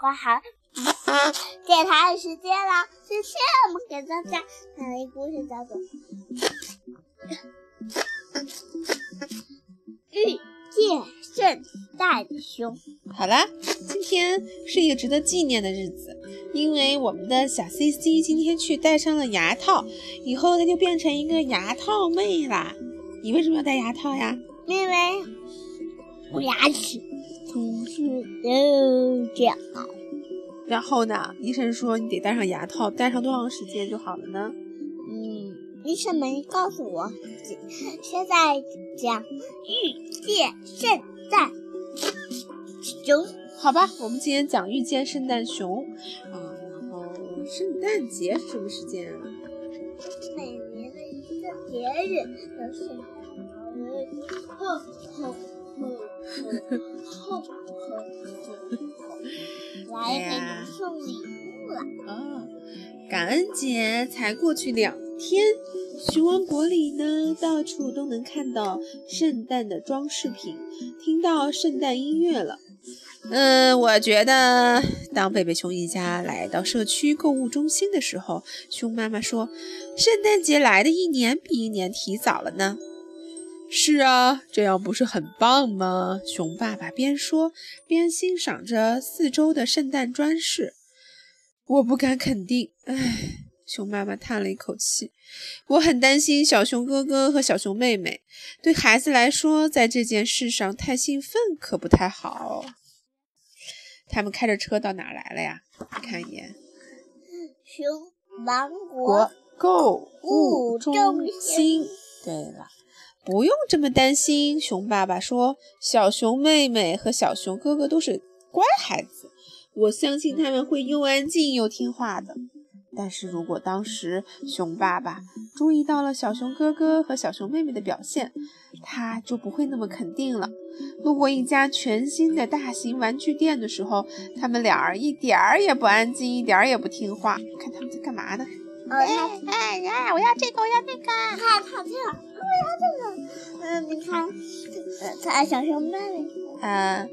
快好，电台时间了。今天我们给大家讲的故事叫做《遇见圣诞熊》。好啦，今天是一个值得纪念的日子，因为我们的小 C C 今天去戴上了牙套，以后她就变成一个牙套妹啦。你为什么要戴牙套呀？因为我牙齿总是都这样。然后呢？医生说你得戴上牙套，戴上多长时间就好了呢？嗯，医生没告诉我。现在讲遇见圣诞熊，好吧？我们今天讲遇见圣诞熊啊。然后圣诞节是什么时间啊？每年的一个节日都是好日子，吼吼吼吼吼。来给你送礼物了啊！感恩节才过去两天，熊王国里呢，到处都能看到圣诞的装饰品，听到圣诞音乐了。嗯，我觉得当贝贝熊一家来到社区购物中心的时候，熊妈妈说，圣诞节来的一年比一年提早了呢。是啊，这样不是很棒吗？熊爸爸边说边欣赏着四周的圣诞装饰。我不敢肯定，唉，熊妈妈叹了一口气。我很担心小熊哥哥和小熊妹妹。对孩子来说，在这件事上太兴奋可不太好。他们开着车到哪来了呀？你看一眼，熊王国购物中心。对了。不用这么担心，熊爸爸说：“小熊妹妹和小熊哥哥都是乖孩子，我相信他们会又安静又听话的。但是如果当时熊爸爸注意到了小熊哥哥和小熊妹妹的表现，他就不会那么肯定了。路过一家全新的大型玩具店的时候，他们俩儿一点儿也不安静，一点儿也不听话。看他们在干嘛呢？哎哎哎！我要这个，我要那个！看，跑跳。他这个嗯，你看，看小熊妹妹。嗯，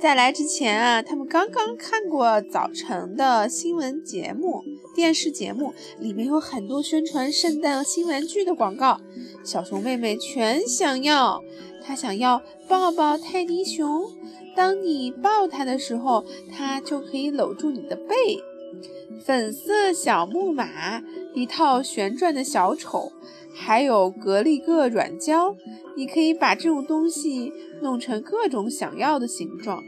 在来之前啊，他们刚刚看过早晨的新闻节目、电视节目，里面有很多宣传圣诞新玩具的广告。小熊妹妹全想要，她想要抱抱泰迪熊，当你抱它的时候，它就可以搂住你的背。粉色小木马，一套旋转的小丑。还有格力格软胶，你可以把这种东西弄成各种想要的形状。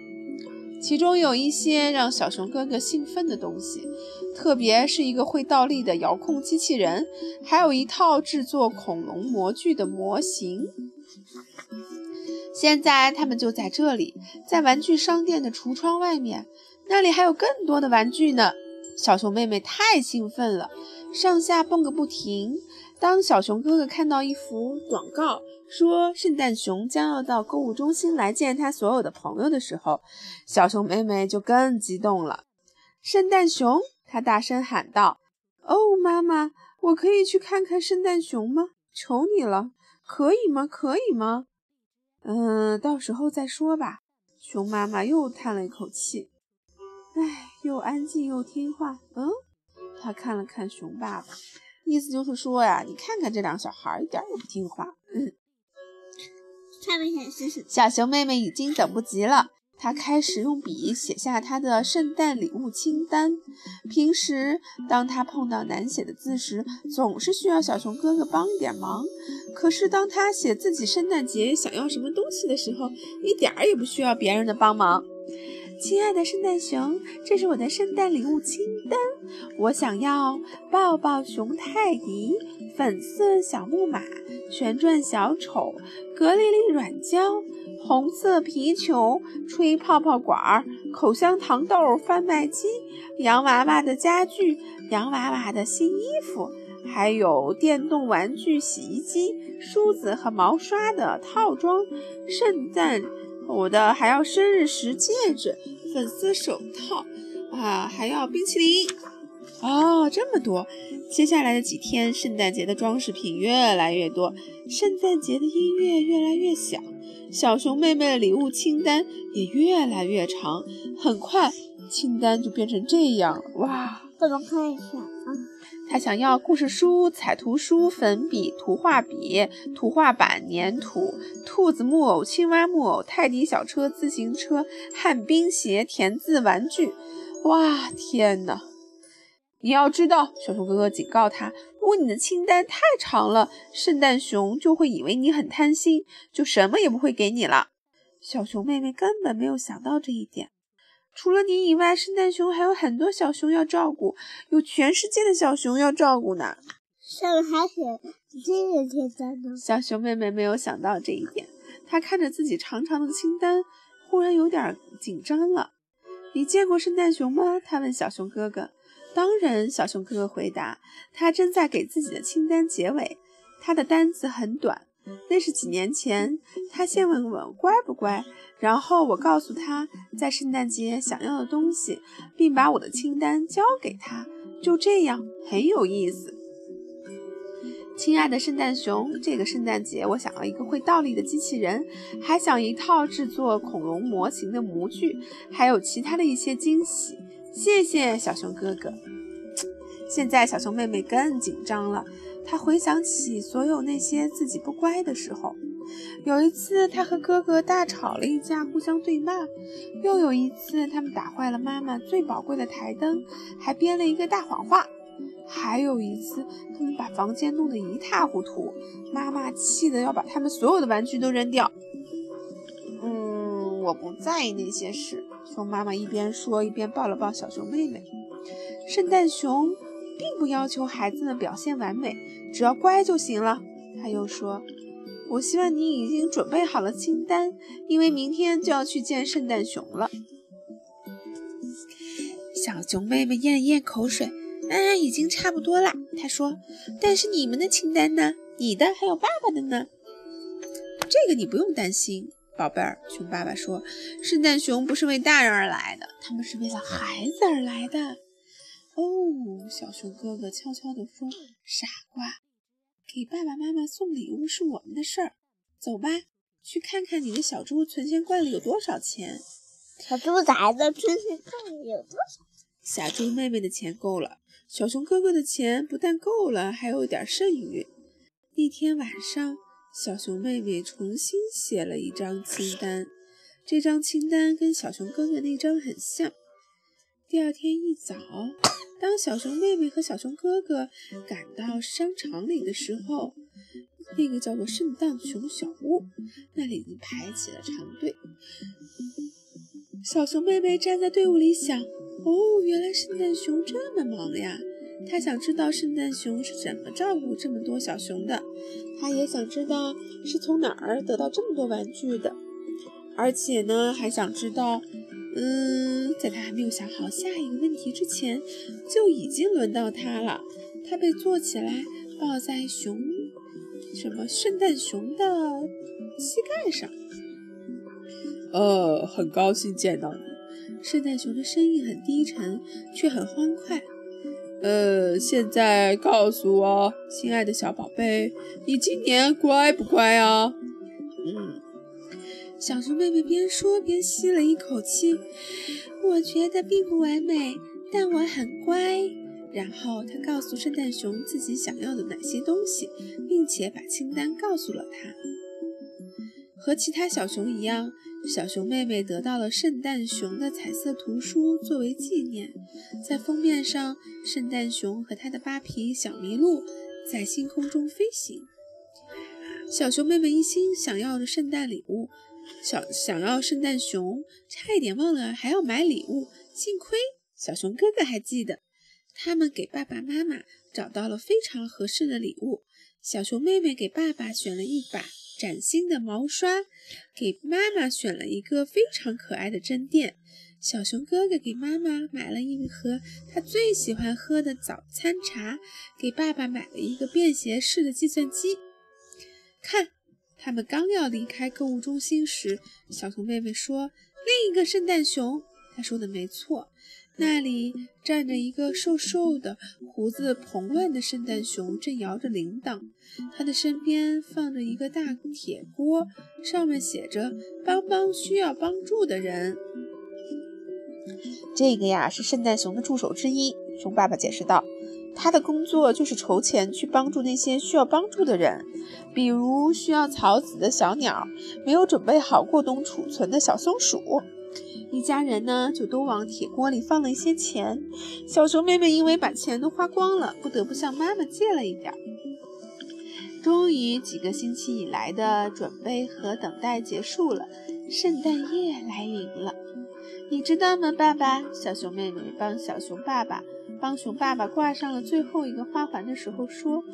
其中有一些让小熊哥哥兴奋的东西，特别是一个会倒立的遥控机器人，还有一套制作恐龙模具的模型。现在他们就在这里，在玩具商店的橱窗外面，那里还有更多的玩具呢。小熊妹妹太兴奋了，上下蹦个不停。当小熊哥哥看到一幅广告，说圣诞熊将要到购物中心来见他所有的朋友的时候，小熊妹妹就更激动了。圣诞熊，他大声喊道：“哦，妈妈，我可以去看看圣诞熊吗？求你了，可以吗？可以吗？”嗯，到时候再说吧。熊妈妈又叹了一口气，唉，又安静又听话。嗯，他看了看熊爸爸。意思就是说呀，你看看这两个小孩一点也不听话。嗯，上面显示是小熊妹妹已经等不及了，她开始用笔写下她的圣诞礼物清单。平时当她碰到难写的字时，总是需要小熊哥哥帮一点忙。可是当她写自己圣诞节想要什么东西的时候，一点儿也不需要别人的帮忙。亲爱的圣诞熊，这是我的圣诞礼物清单。我想要抱抱熊泰迪、粉色小木马、旋转小丑、格力力软胶、红色皮球、吹泡泡管、口香糖豆贩卖机、洋娃娃的家具、洋娃娃的新衣服，还有电动玩具洗衣机、梳子和毛刷的套装。圣诞。我的还要生日石戒指、粉色手套啊，还要冰淇淋哦，这么多！接下来的几天，圣诞节的装饰品越来越多，圣诞节的音乐越来越响，小熊妹妹的礼物清单也越来越长。很快，清单就变成这样了。哇！我们看一下啊。他想要故事书、彩图书、粉笔、图画笔、图画板、粘土、兔子木偶、青蛙木偶、泰迪小车、自行车、旱冰鞋、填字玩具。哇，天哪！你要知道，小熊哥哥警告他，如果你的清单太长了，圣诞熊就会以为你很贪心，就什么也不会给你了。小熊妹妹根本没有想到这一点。除了你以外，圣诞熊还有很多小熊要照顾，有全世界的小熊要照顾呢。上面还写这个清单呢。小熊妹妹没有想到这一点，她看着自己长长的清单，忽然有点紧张了。你见过圣诞熊吗？她问小熊哥哥。当然，小熊哥哥回答。他正在给自己的清单结尾，他的单子很短。那是几年前，他先问我乖不乖，然后我告诉他在圣诞节想要的东西，并把我的清单交给他。就这样，很有意思。亲爱的圣诞熊，这个圣诞节我想要一个会倒立的机器人，还想一套制作恐龙模型的模具，还有其他的一些惊喜。谢谢小熊哥哥。现在小熊妹妹更紧张了。他回想起所有那些自己不乖的时候，有一次他和哥哥大吵了一架，互相对骂；又有一次他们打坏了妈妈最宝贵的台灯，还编了一个大谎话；还有一次他们把房间弄得一塌糊涂，妈妈气得要把他们所有的玩具都扔掉。嗯，我不在意那些事。熊妈妈一边说，一边抱了抱小熊妹妹。圣诞熊。并不要求孩子们表现完美，只要乖就行了。他又说：“我希望你已经准备好了清单，因为明天就要去见圣诞熊了。”小熊妹妹咽了咽口水，“嗯，已经差不多了。”她说：“但是你们的清单呢？你的还有爸爸的呢？这个你不用担心，宝贝儿。”熊爸爸说：“圣诞熊不是为大人而来的，他们是为了孩子而来的。”哦，小熊哥哥悄悄地说：“傻瓜，给爸爸妈妈送礼物是我们的事儿。走吧，去看看你的小猪存钱罐里有多少钱。”小猪崽子存钱罐里有多少？小猪妹妹的钱够了，小熊哥哥的钱不但够了，还有点剩余。那天晚上，小熊妹妹重新写了一张清单，这张清单跟小熊哥哥那张很像。第二天一早。当小熊妹妹和小熊哥哥赶到商场里的时候，那个叫做圣诞熊小屋，那里已经排起了长队。小熊妹妹站在队伍里想：“哦，原来圣诞熊这么忙呀！”她想知道圣诞熊是怎么照顾这么多小熊的，她也想知道是从哪儿得到这么多玩具的，而且呢，还想知道。嗯，在他还没有想好下一个问题之前，就已经轮到他了。他被坐起来，抱在熊什么圣诞熊的膝盖上。呃，很高兴见到你。圣诞熊的声音很低沉，却很欢快。呃，现在告诉我，亲爱的小宝贝，你今年乖不乖啊？嗯。小熊妹妹边说边吸了一口气，我觉得并不完美，但我很乖。然后她告诉圣诞熊自己想要的哪些东西，并且把清单告诉了他。和其他小熊一样，小熊妹妹得到了圣诞熊的彩色图书作为纪念。在封面上，圣诞熊和他的扒皮小麋鹿在星空中飞行。小熊妹妹一心想要的圣诞礼物。想想要圣诞熊，差一点忘了还要买礼物。幸亏小熊哥哥还记得，他们给爸爸妈妈找到了非常合适的礼物。小熊妹妹给爸爸选了一把崭新的毛刷，给妈妈选了一个非常可爱的针垫。小熊哥哥给妈妈买了一盒他最喜欢喝的早餐茶，给爸爸买了一个便携式的计算机。看。他们刚要离开购物中心时，小熊妹妹说：“另一个圣诞熊。”她说的没错，那里站着一个瘦瘦的、胡子蓬乱的圣诞熊，正摇着铃铛。他的身边放着一个大铁锅，上面写着“帮帮需要帮助的人”。这个呀是圣诞熊的助手之一，熊爸爸解释道。他的工作就是筹钱去帮助那些需要帮助的人，比如需要草籽的小鸟，没有准备好过冬储存的小松鼠。一家人呢就都往铁锅里放了一些钱。小熊妹妹因为把钱都花光了，不得不向妈妈借了一点。终于，几个星期以来的准备和等待结束了，圣诞夜来临了。你知道吗，爸爸？小熊妹妹帮小熊爸爸帮熊爸爸挂上了最后一个花环的时候说：“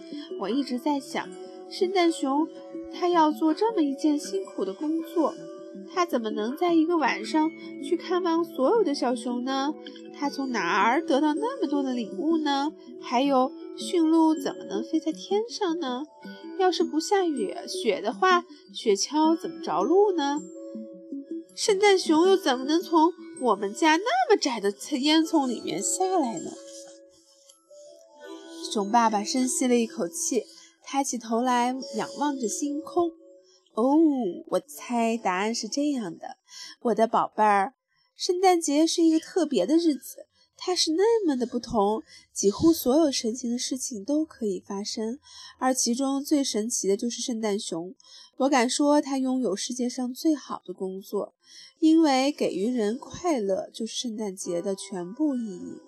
我一直在想，圣诞熊他要做这么一件辛苦的工作，他怎么能在一个晚上去看望所有的小熊呢？他从哪儿得到那么多的礼物呢？还有，驯鹿怎么能飞在天上呢？要是不下雨雪的话，雪橇怎么着陆呢？圣诞熊又怎么能从我们家那么窄的烟囱里面下来呢？熊爸爸深吸了一口气，抬起头来仰望着星空。哦，我猜答案是这样的，我的宝贝儿，圣诞节是一个特别的日子。它是那么的不同，几乎所有神奇的事情都可以发生，而其中最神奇的就是圣诞熊。我敢说，它拥有世界上最好的工作，因为给予人快乐就是圣诞节的全部意义。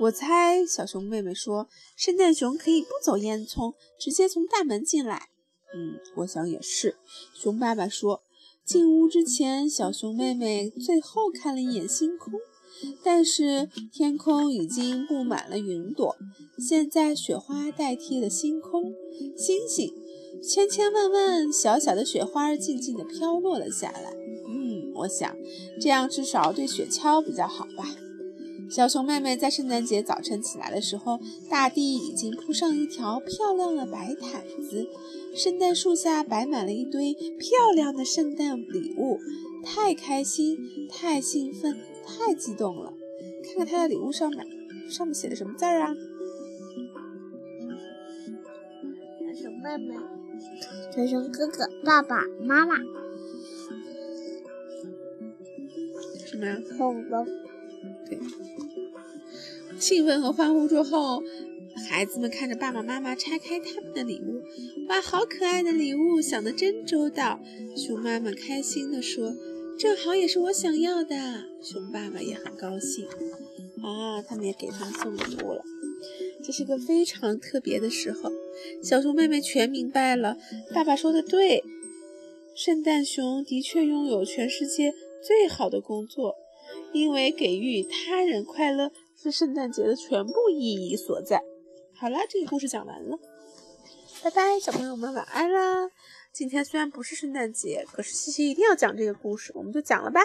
我猜，小熊妹妹说，圣诞熊可以不走烟囱，直接从大门进来。嗯，我想也是。熊爸爸说，进屋之前，小熊妹妹最后看了一眼星空。但是天空已经布满了云朵，现在雪花代替了星空，星星，千千万万小小的雪花静静地飘落了下来。嗯，我想这样至少对雪橇比较好吧。小熊妹妹在圣诞节早晨起来的时候，大地已经铺上一条漂亮的白毯子，圣诞树下摆满了一堆漂亮的圣诞礼物，太开心，太兴奋。太激动了！看看他的礼物上面，上面写的什么字儿啊？小熊妹妹，小熊哥哥，爸爸妈妈。什么呀？恐龙。对。兴奋和欢呼之后，孩子们看着爸爸妈妈拆开他们的礼物，哇，好可爱的礼物，想得真周到。熊妈妈开心地说。正好也是我想要的，熊爸爸也很高兴啊！他们也给他送礼物了。这是个非常特别的时候，小熊妹妹全明白了。爸爸说的对，圣诞熊的确拥有全世界最好的工作，因为给予他人快乐是圣诞节的全部意义所在。好啦，这个故事讲完了，拜拜，小朋友们晚安啦！今天虽然不是圣诞节，可是西西一定要讲这个故事，我们就讲了吧。